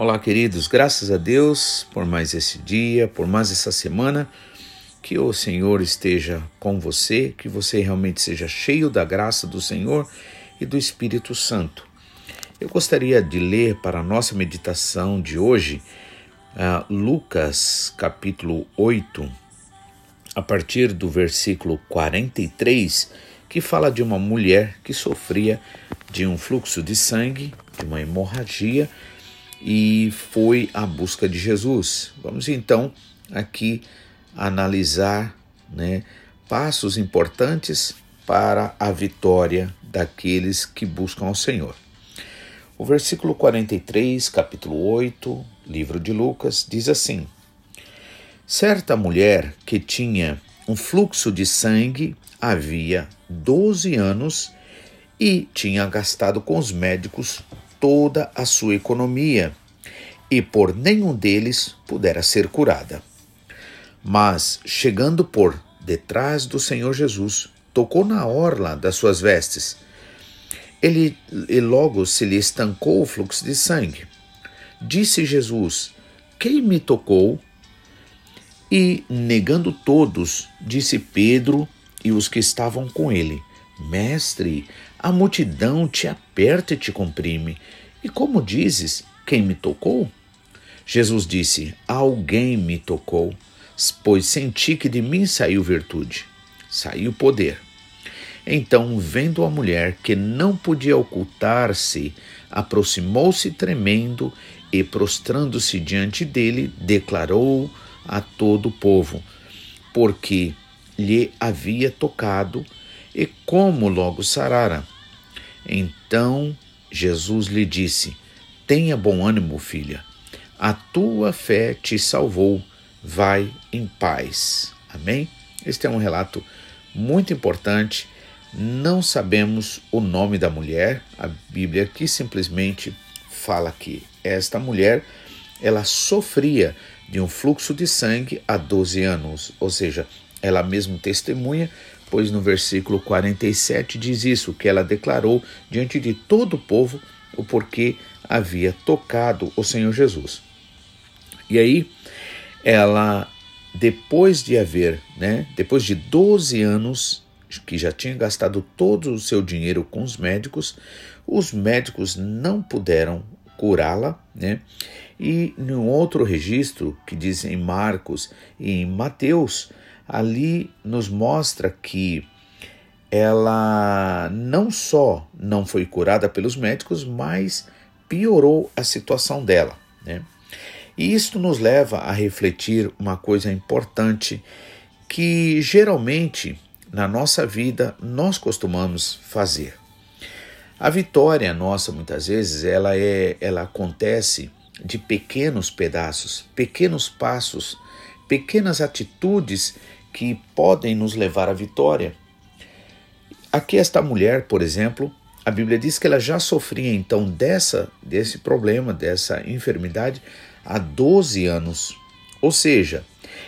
Olá, queridos, graças a Deus por mais esse dia, por mais essa semana. Que o Senhor esteja com você, que você realmente seja cheio da graça do Senhor e do Espírito Santo. Eu gostaria de ler para a nossa meditação de hoje uh, Lucas capítulo 8, a partir do versículo 43, que fala de uma mulher que sofria de um fluxo de sangue, de uma hemorragia e foi à busca de Jesus. Vamos então aqui analisar né, passos importantes para a vitória daqueles que buscam ao Senhor. O versículo 43, capítulo 8, livro de Lucas, diz assim: Certa mulher que tinha um fluxo de sangue havia 12 anos e tinha gastado com os médicos toda a sua economia e por nenhum deles pudera ser curada. Mas, chegando por detrás do Senhor Jesus, tocou na orla das suas vestes. Ele, e logo se lhe estancou o fluxo de sangue. Disse Jesus: Quem me tocou? E, negando todos, disse Pedro e os que estavam com ele: Mestre, a multidão te aperta e te comprime. E como dizes, quem me tocou? Jesus disse: Alguém me tocou, pois senti que de mim saiu virtude, saiu poder. Então, vendo a mulher que não podia ocultar-se, aproximou-se tremendo e, prostrando-se diante dele, declarou a todo o povo, porque lhe havia tocado e como logo sarara. Então Jesus lhe disse: Tenha bom ânimo, filha, a tua fé te salvou, vai em paz. Amém? Este é um relato muito importante. Não sabemos o nome da mulher, a Bíblia aqui simplesmente fala que esta mulher ela sofria de um fluxo de sangue há 12 anos, ou seja, ela mesmo testemunha pois no versículo 47 diz isso, que ela declarou diante de todo o povo o porquê havia tocado o Senhor Jesus. E aí, ela, depois de haver, né, depois de 12 anos que já tinha gastado todo o seu dinheiro com os médicos, os médicos não puderam curá-la, né? E no outro registro que diz em Marcos e em Mateus, ali nos mostra que ela não só não foi curada pelos médicos, mas piorou a situação dela. Né? E isto nos leva a refletir uma coisa importante que geralmente na nossa vida nós costumamos fazer. A vitória nossa muitas vezes ela é ela acontece de pequenos pedaços, pequenos passos, pequenas atitudes que podem nos levar à vitória. Aqui esta mulher, por exemplo, a Bíblia diz que ela já sofria então dessa desse problema, dessa enfermidade há 12 anos. Ou seja,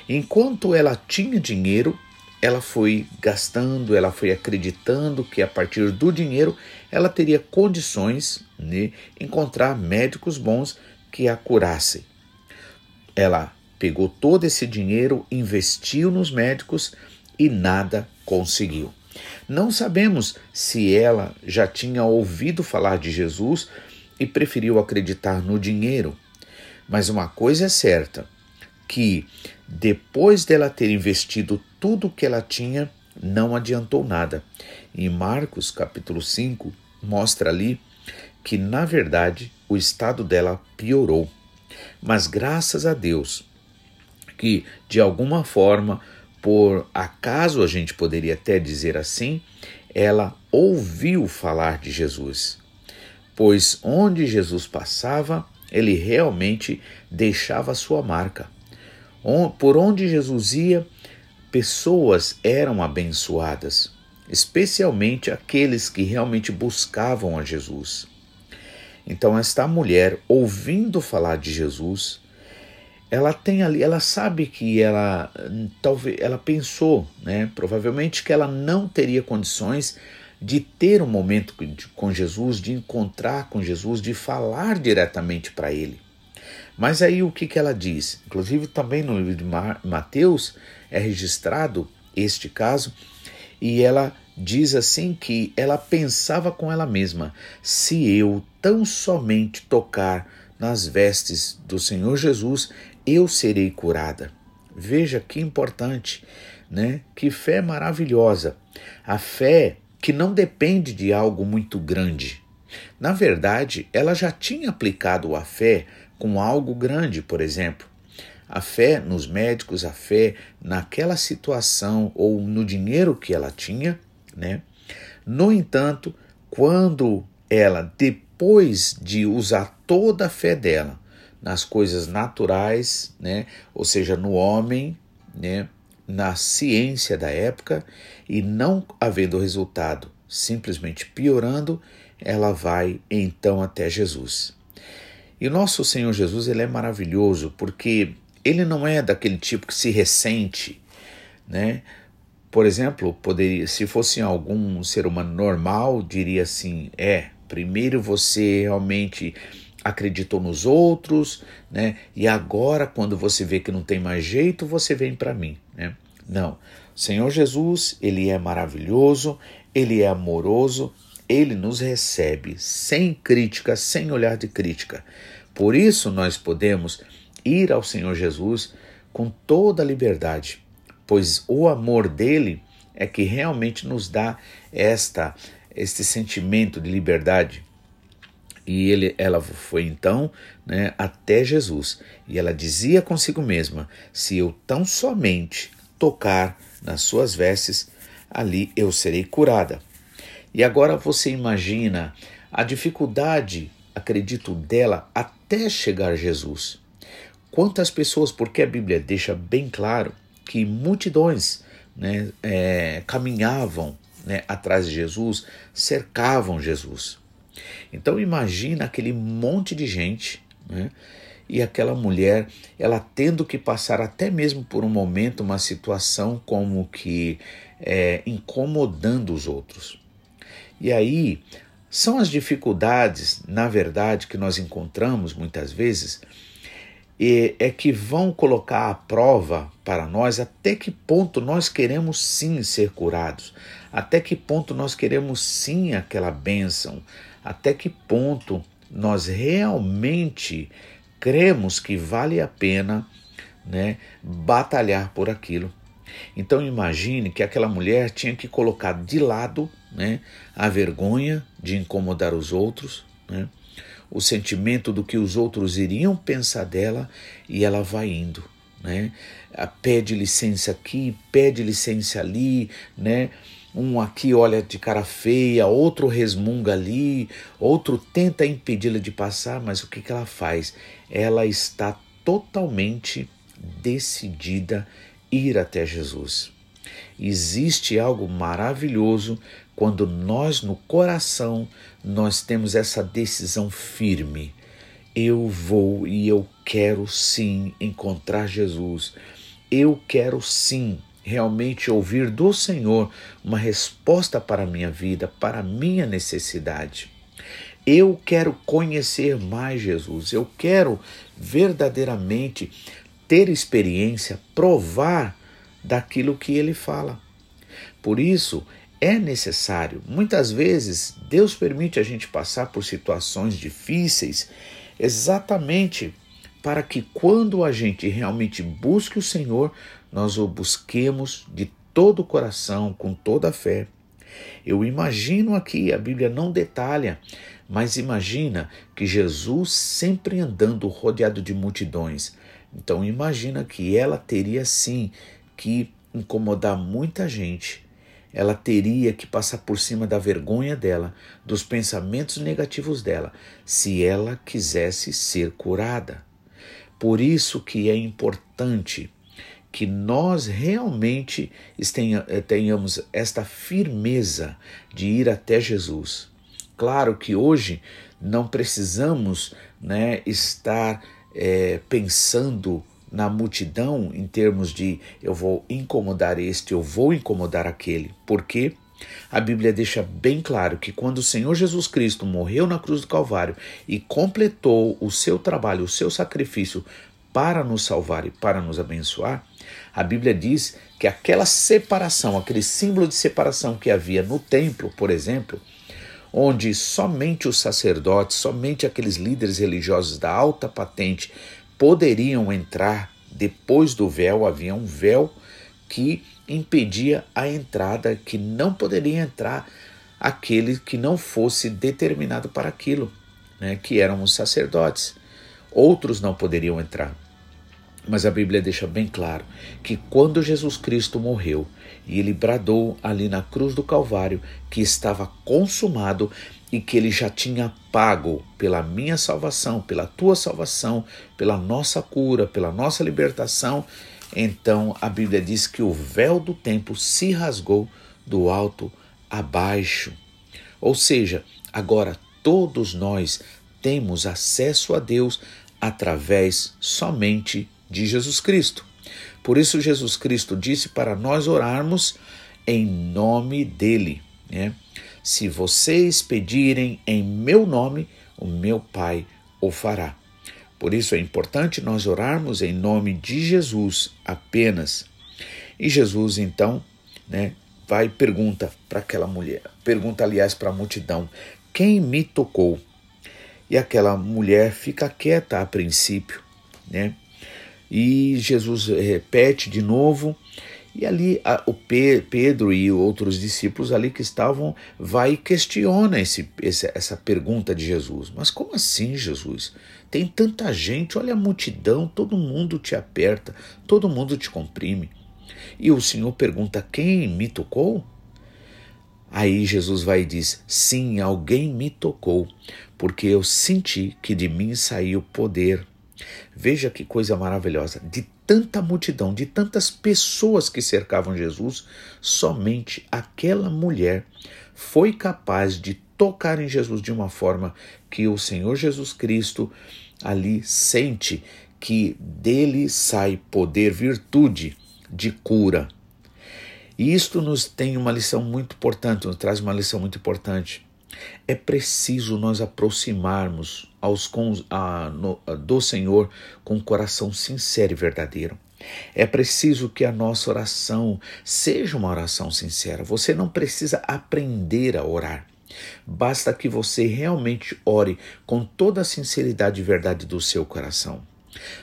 enquanto ela tinha dinheiro, ela foi gastando, ela foi acreditando que a partir do dinheiro ela teria condições de encontrar médicos bons que a curassem. Ela pegou todo esse dinheiro, investiu nos médicos e nada conseguiu. Não sabemos se ela já tinha ouvido falar de Jesus e preferiu acreditar no dinheiro. Mas uma coisa é certa, que depois dela ter investido tudo o que ela tinha, não adiantou nada. Em Marcos capítulo 5 mostra ali que na verdade o estado dela piorou. Mas graças a Deus, que, de alguma forma, por acaso a gente poderia até dizer assim, ela ouviu falar de Jesus. Pois onde Jesus passava, ele realmente deixava sua marca. Por onde Jesus ia, pessoas eram abençoadas, especialmente aqueles que realmente buscavam a Jesus. Então, esta mulher, ouvindo falar de Jesus, ela tem ali, ela sabe que ela talvez ela pensou, né, provavelmente que ela não teria condições de ter um momento com Jesus, de encontrar com Jesus, de falar diretamente para ele. Mas aí o que, que ela diz? Inclusive também no livro de Mateus é registrado este caso e ela diz assim que ela pensava com ela mesma: se eu tão somente tocar nas vestes do Senhor Jesus, eu serei curada. Veja que importante, né? Que fé maravilhosa. A fé que não depende de algo muito grande. Na verdade, ela já tinha aplicado a fé com algo grande, por exemplo. A fé nos médicos, a fé naquela situação ou no dinheiro que ela tinha, né? No entanto, quando ela, depois de usar toda a fé dela nas coisas naturais, né? Ou seja, no homem, né? Na ciência da época e não havendo resultado, simplesmente piorando, ela vai então até Jesus. E o nosso Senhor Jesus, ele é maravilhoso porque ele não é daquele tipo que se ressente, né? Por exemplo, poderia, se fosse algum ser humano normal, diria assim: é, primeiro você realmente acreditou nos outros, né? E agora, quando você vê que não tem mais jeito, você vem para mim, né? Não. Senhor Jesus, ele é maravilhoso, ele é amoroso, ele nos recebe sem crítica, sem olhar de crítica. Por isso nós podemos ir ao Senhor Jesus com toda a liberdade, pois o amor dele é que realmente nos dá esta este sentimento de liberdade. E ele, ela foi então né, até Jesus e ela dizia consigo mesma: Se eu tão somente tocar nas suas vestes, ali eu serei curada. E agora você imagina a dificuldade, acredito, dela até chegar a Jesus. Quantas pessoas, porque a Bíblia deixa bem claro que multidões né, é, caminhavam né, atrás de Jesus, cercavam Jesus. Então imagina aquele monte de gente né, e aquela mulher, ela tendo que passar até mesmo por um momento, uma situação como que é, incomodando os outros. E aí são as dificuldades, na verdade, que nós encontramos muitas vezes e é que vão colocar à prova para nós até que ponto nós queremos sim ser curados, até que ponto nós queremos sim aquela bênção, até que ponto nós realmente cremos que vale a pena né, batalhar por aquilo. Então imagine que aquela mulher tinha que colocar de lado né, a vergonha de incomodar os outros, né, o sentimento do que os outros iriam pensar dela e ela vai indo, né? Pede licença aqui, pede licença ali, né? Um aqui olha de cara feia, outro resmunga ali, outro tenta impedi-la de passar, mas o que, que ela faz? Ela está totalmente decidida a ir até Jesus. Existe algo maravilhoso quando nós no coração nós temos essa decisão firme. Eu vou e eu quero sim encontrar Jesus. Eu quero sim realmente ouvir do Senhor uma resposta para a minha vida, para a minha necessidade. Eu quero conhecer mais Jesus. Eu quero verdadeiramente ter experiência, provar daquilo que ele fala. Por isso, é necessário. Muitas vezes, Deus permite a gente passar por situações difíceis exatamente para que quando a gente realmente busque o Senhor, nós o busquemos de todo o coração, com toda a fé. Eu imagino aqui, a Bíblia não detalha, mas imagina que Jesus sempre andando rodeado de multidões. Então imagina que ela teria sim que incomodar muita gente ela teria que passar por cima da vergonha dela, dos pensamentos negativos dela, se ela quisesse ser curada. Por isso que é importante que nós realmente eh, tenhamos esta firmeza de ir até Jesus. Claro que hoje não precisamos né, estar é, pensando na multidão em termos de eu vou incomodar este, eu vou incomodar aquele. Por quê? A Bíblia deixa bem claro que quando o Senhor Jesus Cristo morreu na cruz do Calvário e completou o seu trabalho, o seu sacrifício para nos salvar e para nos abençoar, a Bíblia diz que aquela separação, aquele símbolo de separação que havia no templo, por exemplo, onde somente os sacerdotes, somente aqueles líderes religiosos da alta patente poderiam entrar depois do véu, havia um véu que impedia a entrada, que não poderia entrar aquele que não fosse determinado para aquilo, né, que eram os sacerdotes. Outros não poderiam entrar. Mas a Bíblia deixa bem claro que quando Jesus Cristo morreu e ele bradou ali na cruz do Calvário que estava consumado e que ele já tinha pago pela minha salvação, pela tua salvação, pela nossa cura, pela nossa libertação, então a Bíblia diz que o véu do templo se rasgou do alto a baixo. Ou seja, agora todos nós temos acesso a Deus através somente de Jesus Cristo. Por isso, Jesus Cristo disse para nós orarmos em nome dele. Né? Se vocês pedirem em meu nome, o meu Pai o fará. Por isso é importante nós orarmos em nome de Jesus apenas. E Jesus, então, né, vai e pergunta para aquela mulher, pergunta, aliás, para a multidão: quem me tocou? E aquela mulher fica quieta a princípio, né? E Jesus repete de novo, e ali a, o Pe, Pedro e outros discípulos ali que estavam vai e questiona esse, esse, essa pergunta de Jesus. Mas como assim, Jesus? Tem tanta gente, olha a multidão, todo mundo te aperta, todo mundo te comprime. E o Senhor pergunta: quem me tocou? Aí Jesus vai e diz: Sim, alguém me tocou, porque eu senti que de mim saiu poder. Veja que coisa maravilhosa. De tanta multidão, de tantas pessoas que cercavam Jesus, somente aquela mulher foi capaz de tocar em Jesus de uma forma que o Senhor Jesus Cristo ali sente que dele sai poder, virtude de cura. E isto nos tem uma lição muito importante, nos traz uma lição muito importante. É preciso nós aproximarmos aos, a, no, a, do Senhor com um coração sincero e verdadeiro. É preciso que a nossa oração seja uma oração sincera. Você não precisa aprender a orar. Basta que você realmente ore com toda a sinceridade e verdade do seu coração.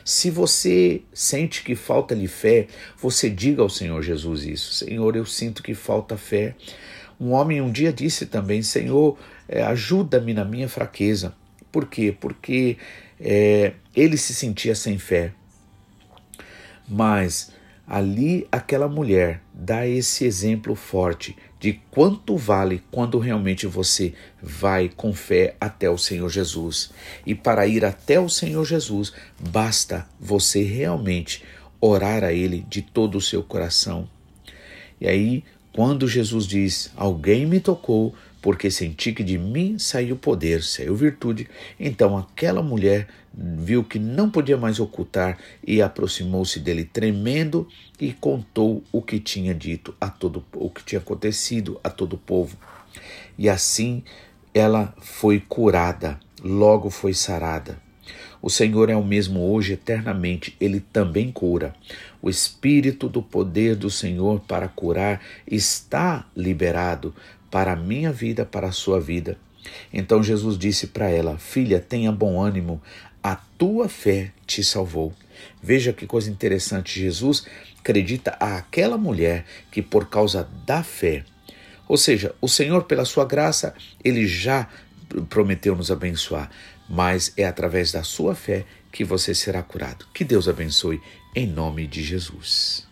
Se você sente que falta-lhe fé, você diga ao Senhor Jesus isso: Senhor, eu sinto que falta fé. Um homem um dia disse também: Senhor, é, ajuda-me na minha fraqueza. Por quê? Porque é, ele se sentia sem fé. Mas ali aquela mulher dá esse exemplo forte de quanto vale quando realmente você vai com fé até o Senhor Jesus. E para ir até o Senhor Jesus, basta você realmente orar a Ele de todo o seu coração. E aí quando Jesus diz: Alguém me tocou, porque senti que de mim saiu poder, saiu virtude, então aquela mulher viu que não podia mais ocultar e aproximou-se dele tremendo e contou o que tinha dito a todo o que tinha acontecido a todo o povo. E assim ela foi curada, logo foi sarada. O Senhor é o mesmo hoje eternamente, ele também cura. O espírito do poder do Senhor para curar está liberado para a minha vida, para a sua vida. Então Jesus disse para ela: Filha, tenha bom ânimo, a tua fé te salvou. Veja que coisa interessante, Jesus acredita àquela mulher que por causa da fé, ou seja, o Senhor pela sua graça, ele já prometeu nos abençoar, mas é através da sua fé que você será curado. Que Deus abençoe em nome de Jesus.